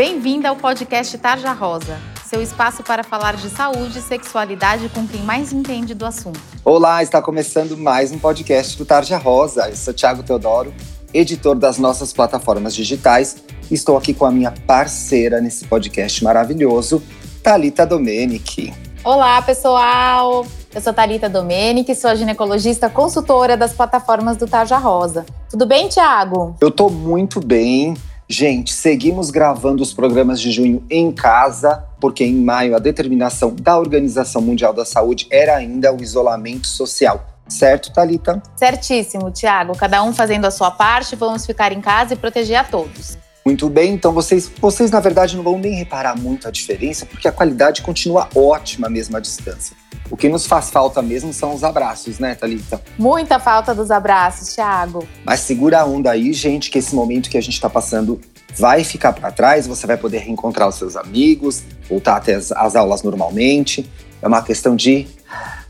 Bem-vinda ao podcast Tarja Rosa, seu espaço para falar de saúde e sexualidade com quem mais entende do assunto. Olá, está começando mais um podcast do Tarja Rosa. Eu sou Thiago Teodoro, editor das nossas plataformas digitais. Estou aqui com a minha parceira nesse podcast maravilhoso, Talita Domenici. Olá, pessoal! Eu sou Talita Domenici, sou a ginecologista consultora das plataformas do Tarja Rosa. Tudo bem, Thiago? Eu estou muito bem. Gente, seguimos gravando os programas de junho em casa, porque em maio a determinação da Organização Mundial da Saúde era ainda o isolamento social. Certo, Talita? Certíssimo, Tiago. Cada um fazendo a sua parte, vamos ficar em casa e proteger a todos. Muito bem, então vocês, vocês na verdade não vão nem reparar muito a diferença, porque a qualidade continua ótima mesmo à distância. O que nos faz falta mesmo são os abraços, né, Thalita? Muita falta dos abraços, Thiago. Mas segura a onda aí, gente, que esse momento que a gente está passando vai ficar para trás, você vai poder reencontrar os seus amigos, voltar até as, as aulas normalmente. É uma questão de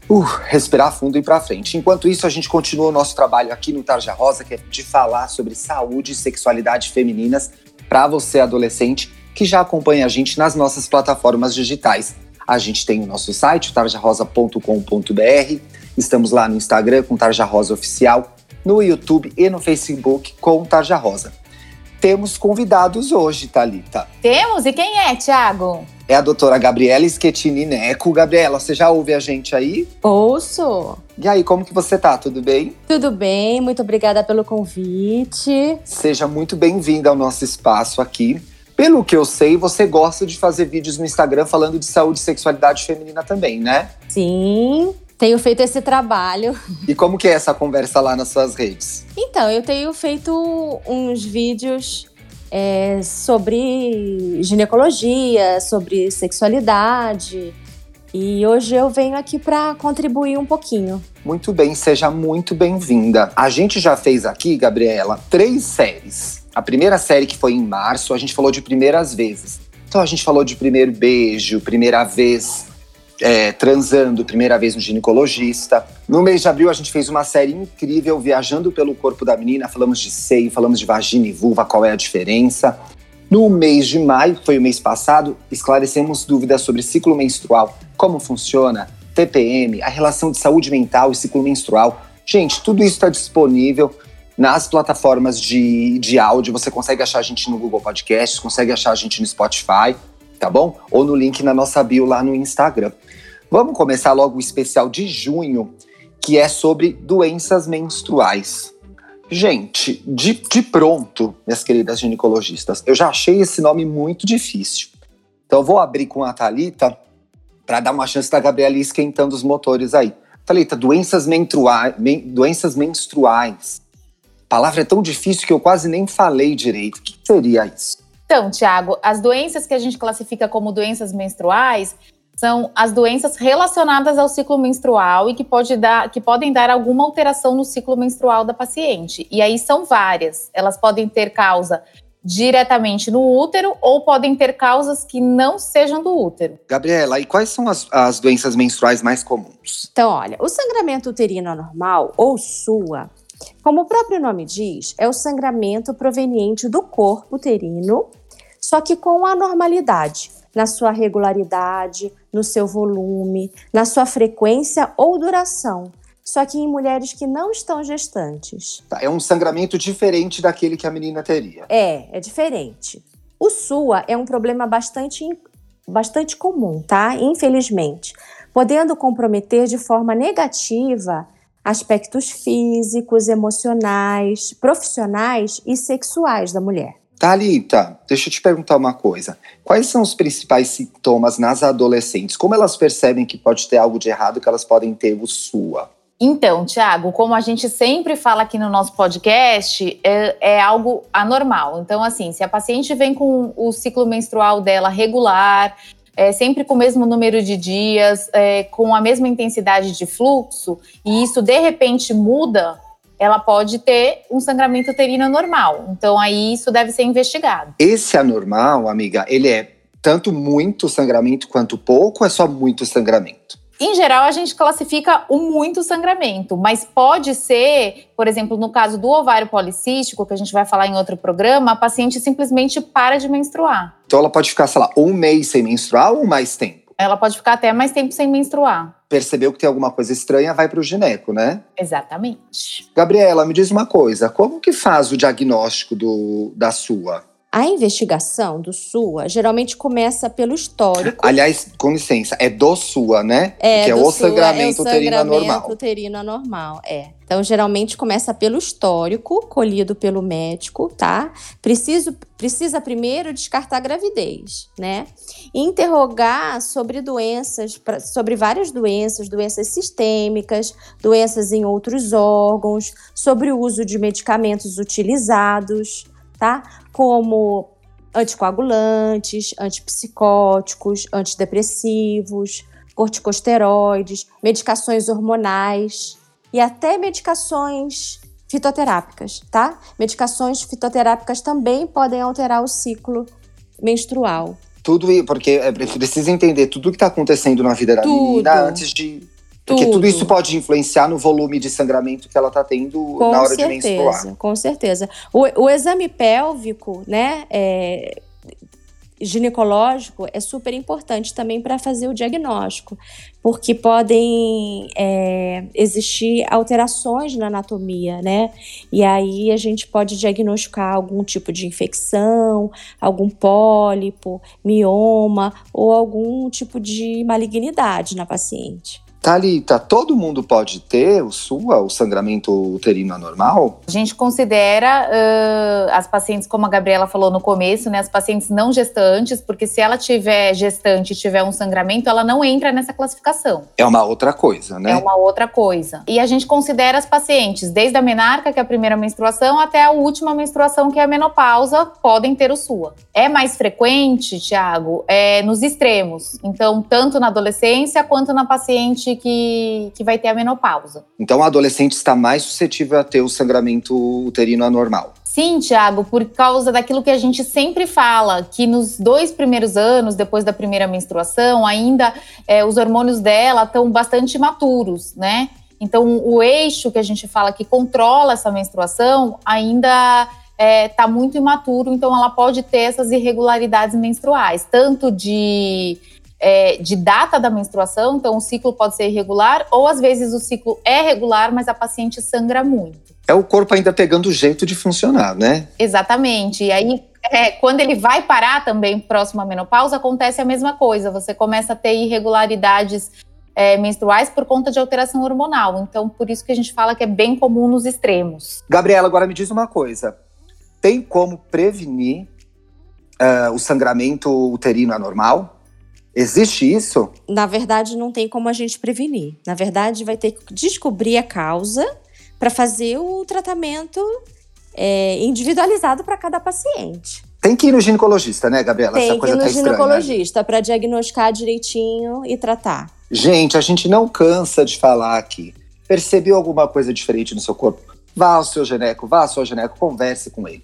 uh, respirar fundo e ir para frente. Enquanto isso, a gente continua o nosso trabalho aqui no Tarja Rosa, que é de falar sobre saúde e sexualidade femininas para você, adolescente, que já acompanha a gente nas nossas plataformas digitais. A gente tem o nosso site, tarjarosa.com.br. Estamos lá no Instagram com Tarja Rosa Oficial, no YouTube e no Facebook com Tarja Rosa. Temos convidados hoje, Thalita. Temos? E quem é, Thiago? É a doutora Gabriela Schettini Neco. Gabriela, você já ouve a gente aí? Ouço. E aí, como que você tá? Tudo bem? Tudo bem, muito obrigada pelo convite. Seja muito bem-vinda ao nosso espaço aqui. Pelo que eu sei, você gosta de fazer vídeos no Instagram falando de saúde e sexualidade feminina também, né? Sim, tenho feito esse trabalho. E como que é essa conversa lá nas suas redes? Então, eu tenho feito uns vídeos é, sobre ginecologia, sobre sexualidade. E hoje eu venho aqui para contribuir um pouquinho. Muito bem, seja muito bem-vinda. A gente já fez aqui, Gabriela, três séries a primeira série que foi em março, a gente falou de primeiras vezes. Então a gente falou de primeiro beijo, primeira vez é, transando, primeira vez no ginecologista. No mês de abril a gente fez uma série incrível, viajando pelo corpo da menina. Falamos de seio, falamos de vagina e vulva, qual é a diferença. No mês de maio, que foi o mês passado, esclarecemos dúvidas sobre ciclo menstrual, como funciona, TPM, a relação de saúde mental e ciclo menstrual. Gente, tudo isso está disponível nas plataformas de, de áudio, você consegue achar a gente no Google Podcasts, consegue achar a gente no Spotify, tá bom? Ou no link na nossa bio lá no Instagram. Vamos começar logo o especial de junho, que é sobre doenças menstruais. Gente, de, de pronto, minhas queridas ginecologistas, eu já achei esse nome muito difícil. Então vou abrir com a Thalita para dar uma chance da Gabriela ir esquentando os motores aí. Thalita, doenças, menstruais, men, doenças menstruais palavra é tão difícil que eu quase nem falei direito. O que seria isso? Então, Tiago, as doenças que a gente classifica como doenças menstruais são as doenças relacionadas ao ciclo menstrual e que, pode dar, que podem dar alguma alteração no ciclo menstrual da paciente. E aí são várias. Elas podem ter causa diretamente no útero ou podem ter causas que não sejam do útero. Gabriela, e quais são as, as doenças menstruais mais comuns? Então, olha, o sangramento uterino anormal, ou SUA, como o próprio nome diz, é o sangramento proveniente do corpo uterino, só que com anormalidade na sua regularidade, no seu volume, na sua frequência ou duração, só que em mulheres que não estão gestantes. Tá, é um sangramento diferente daquele que a menina teria. É, é diferente. O SUA é um problema bastante, bastante comum, tá? Infelizmente, podendo comprometer de forma negativa aspectos físicos, emocionais, profissionais e sexuais da mulher. Thalita, deixa eu te perguntar uma coisa. Quais são os principais sintomas nas adolescentes? Como elas percebem que pode ter algo de errado que elas podem ter o SUA? Então, Tiago, como a gente sempre fala aqui no nosso podcast, é, é, algo anormal. Então, assim, se a paciente vem com o ciclo menstrual dela regular, é, sempre com o mesmo número de dias, é, com a mesma intensidade de fluxo, e isso de repente muda, ela pode ter um sangramento uterino normal. Então aí isso deve ser investigado. Esse anormal, amiga, ele é tanto muito sangramento quanto pouco, ou é só muito sangramento? Em geral, a gente classifica o muito sangramento, mas pode ser, por exemplo, no caso do ovário policístico, que a gente vai falar em outro programa, a paciente simplesmente para de menstruar. Então ela pode ficar, sei lá, um mês sem menstruar ou mais tempo? Ela pode ficar até mais tempo sem menstruar. Percebeu que tem alguma coisa estranha, vai para o gineco, né? Exatamente. Gabriela, me diz uma coisa, como que faz o diagnóstico do, da sua? A investigação do SUA geralmente começa pelo histórico. Aliás, com licença, é do SUA, né? É, que é do o SUA, sangramento é o uterino sangramento anormal. uterino anormal, é. Então, geralmente começa pelo histórico, colhido pelo médico, tá? Preciso, precisa primeiro descartar a gravidez, né? Interrogar sobre doenças, sobre várias doenças, doenças sistêmicas, doenças em outros órgãos, sobre o uso de medicamentos utilizados, tá? Como anticoagulantes, antipsicóticos, antidepressivos, corticosteroides, medicações hormonais e até medicações fitoterápicas, tá? Medicações fitoterápicas também podem alterar o ciclo menstrual. Tudo porque é, precisa entender tudo que está acontecendo na vida da Tudo. menina antes de. Porque tudo. Tudo. isso pode influenciar no volume de sangramento que ela está tendo Com na hora certeza, de menstruar. com certeza. O, o exame pélvico, né, é, ginecológico é super importante também para fazer o diagnóstico, porque podem é, existir alterações na anatomia, né? E aí a gente pode diagnosticar algum tipo de infecção, algum pólipo, mioma ou algum tipo de malignidade na paciente. Thalita, todo mundo pode ter o SUA, o sangramento uterino anormal? A gente considera ãh, as pacientes, como a Gabriela falou no começo, né, as pacientes não gestantes, porque se ela tiver gestante e tiver um sangramento, ela não entra nessa classificação. É uma outra coisa, né? É uma outra coisa. E a gente considera as pacientes, desde a menarca, que é a primeira menstruação, até a última menstruação, que é a menopausa, podem ter o SUA. É mais frequente, Tiago, é nos extremos. Então, tanto na adolescência quanto na paciente que, que vai ter a menopausa. Então, a adolescente está mais suscetível a ter o sangramento uterino anormal. Sim, Tiago, por causa daquilo que a gente sempre fala, que nos dois primeiros anos, depois da primeira menstruação, ainda é, os hormônios dela estão bastante imaturos, né? Então, o eixo que a gente fala que controla essa menstruação ainda está muito imaturo, então ela pode ter essas irregularidades menstruais, tanto de, é, de data da menstruação, então o ciclo pode ser irregular, ou às vezes o ciclo é regular, mas a paciente sangra muito. É o corpo ainda pegando o jeito de funcionar, né? Exatamente. E aí, é, quando ele vai parar também próximo à menopausa, acontece a mesma coisa. Você começa a ter irregularidades é, menstruais por conta de alteração hormonal. Então, por isso que a gente fala que é bem comum nos extremos. Gabriela, agora me diz uma coisa. Tem como prevenir ah, o sangramento uterino anormal? Existe isso? Na verdade, não tem como a gente prevenir. Na verdade, vai ter que descobrir a causa para fazer o tratamento é, individualizado para cada paciente. Tem que ir no ginecologista, né, Gabriela? Tem Essa que ir no tá ginecologista para diagnosticar direitinho e tratar. Gente, a gente não cansa de falar aqui. Percebeu alguma coisa diferente no seu corpo? Vá ao seu gineco, vá ao seu gineco, converse com ele.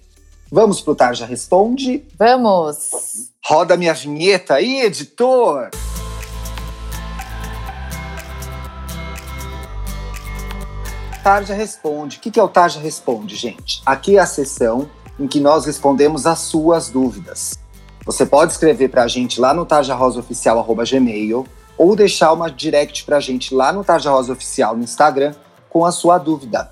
Vamos pro Tarja Responde? Vamos! Roda minha vinheta aí, editor! Tarja Responde. O que é o Tarja Responde, gente? Aqui é a sessão em que nós respondemos as suas dúvidas. Você pode escrever pra gente lá no tarjarosaoficial.gmail ou deixar uma direct pra gente lá no Tarja Rosa Oficial no Instagram com a sua dúvida.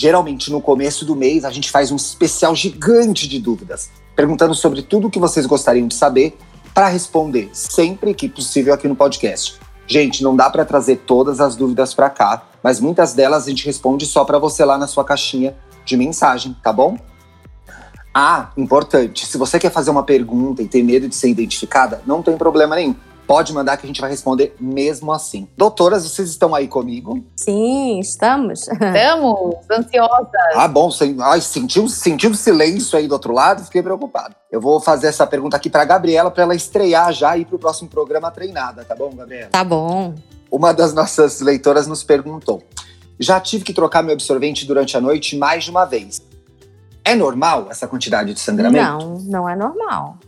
Geralmente, no começo do mês, a gente faz um especial gigante de dúvidas, perguntando sobre tudo o que vocês gostariam de saber para responder sempre que possível aqui no podcast. Gente, não dá para trazer todas as dúvidas para cá, mas muitas delas a gente responde só para você lá na sua caixinha de mensagem, tá bom? Ah, importante, se você quer fazer uma pergunta e tem medo de ser identificada, não tem problema nenhum. Pode mandar que a gente vai responder mesmo assim. Doutoras, vocês estão aí comigo? Sim, estamos. Estamos ansiosas. Ah, bom, sem, ai, sentiu, sentiu silêncio aí do outro lado, fiquei preocupado. Eu vou fazer essa pergunta aqui para Gabriela para ela estrear já e ir pro próximo programa treinada, tá bom, Gabriela? Tá bom. Uma das nossas leitoras nos perguntou: Já tive que trocar meu absorvente durante a noite mais de uma vez. É normal essa quantidade de sangramento? Não, não é normal.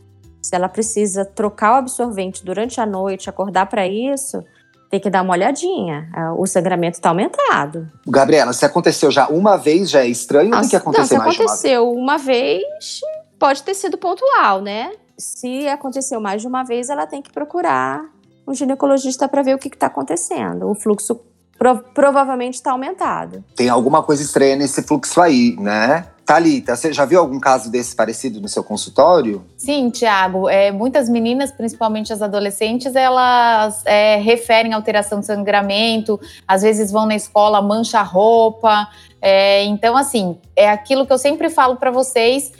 Se ela precisa trocar o absorvente durante a noite, acordar para isso, tem que dar uma olhadinha. Ah, O sangramento está aumentado. Gabriela, se aconteceu já uma vez, já é estranho ou tem que acontecer se mais de uma vez? aconteceu uma vez, pode ter sido pontual, né? se aconteceu mais de uma vez, ela tem que procurar um ginecologista para ver o que está acontecendo. O fluxo pro, provavelmente está aumentado. Tem alguma coisa estranha nesse fluxo aí, né? Thalita, você já viu algum caso desse parecido no seu consultório? Sim, Tiago. É, muitas meninas, principalmente as adolescentes, elas é, referem alteração de sangramento, às vezes vão na escola, mancha a roupa. É, então, assim, é aquilo que eu sempre falo para vocês.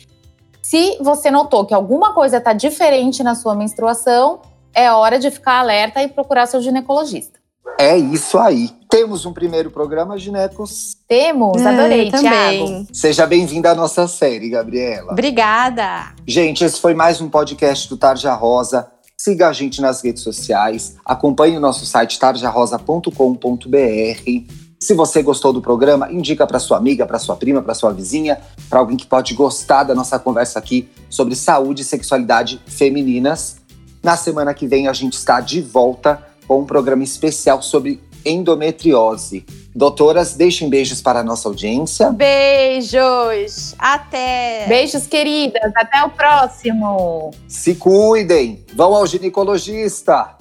Se você notou que alguma coisa está diferente na sua menstruação, é hora de ficar alerta e procurar seu ginecologista. É isso aí. Temos um primeiro programa, Ginecos? Temos, adorei, é, Thiago. Seja bem-vinda à nossa série, Gabriela. Obrigada. Gente, esse foi mais um podcast do Tarja Rosa. Siga a gente nas redes sociais, acompanhe o nosso site tarjarosa.com.br. Se você gostou do programa, indica para sua amiga, para sua prima, para sua vizinha, para alguém que pode gostar da nossa conversa aqui sobre saúde e sexualidade femininas. Na semana que vem a gente está de volta com um programa especial sobre endometriose. Doutoras, deixem beijos para a nossa audiência. Beijos! Até! Beijos, queridas! Até o próximo! Se cuidem! Vão ao ginecologista!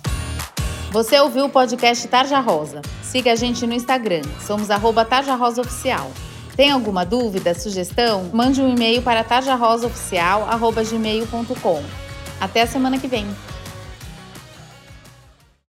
Você ouviu o podcast Tarja Rosa. Siga a gente no Instagram. Somos arroba Tarja Rosa Oficial. Tem alguma dúvida, sugestão? Mande um e-mail para tarjarosaoficial.gmail.com. Até a semana que vem!